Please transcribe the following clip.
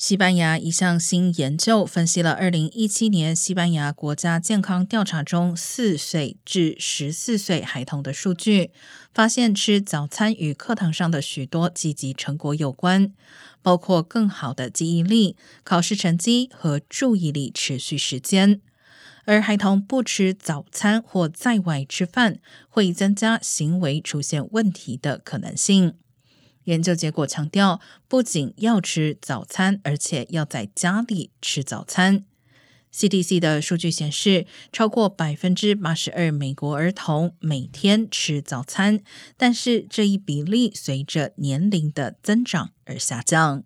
西班牙一项新研究分析了二零一七年西班牙国家健康调查中四岁至十四岁孩童的数据，发现吃早餐与课堂上的许多积极成果有关，包括更好的记忆力、考试成绩和注意力持续时间。而孩童不吃早餐或在外吃饭，会增加行为出现问题的可能性。研究结果强调，不仅要吃早餐，而且要在家里吃早餐。CDC 的数据显示，超过百分之八十二美国儿童每天吃早餐，但是这一比例随着年龄的增长而下降。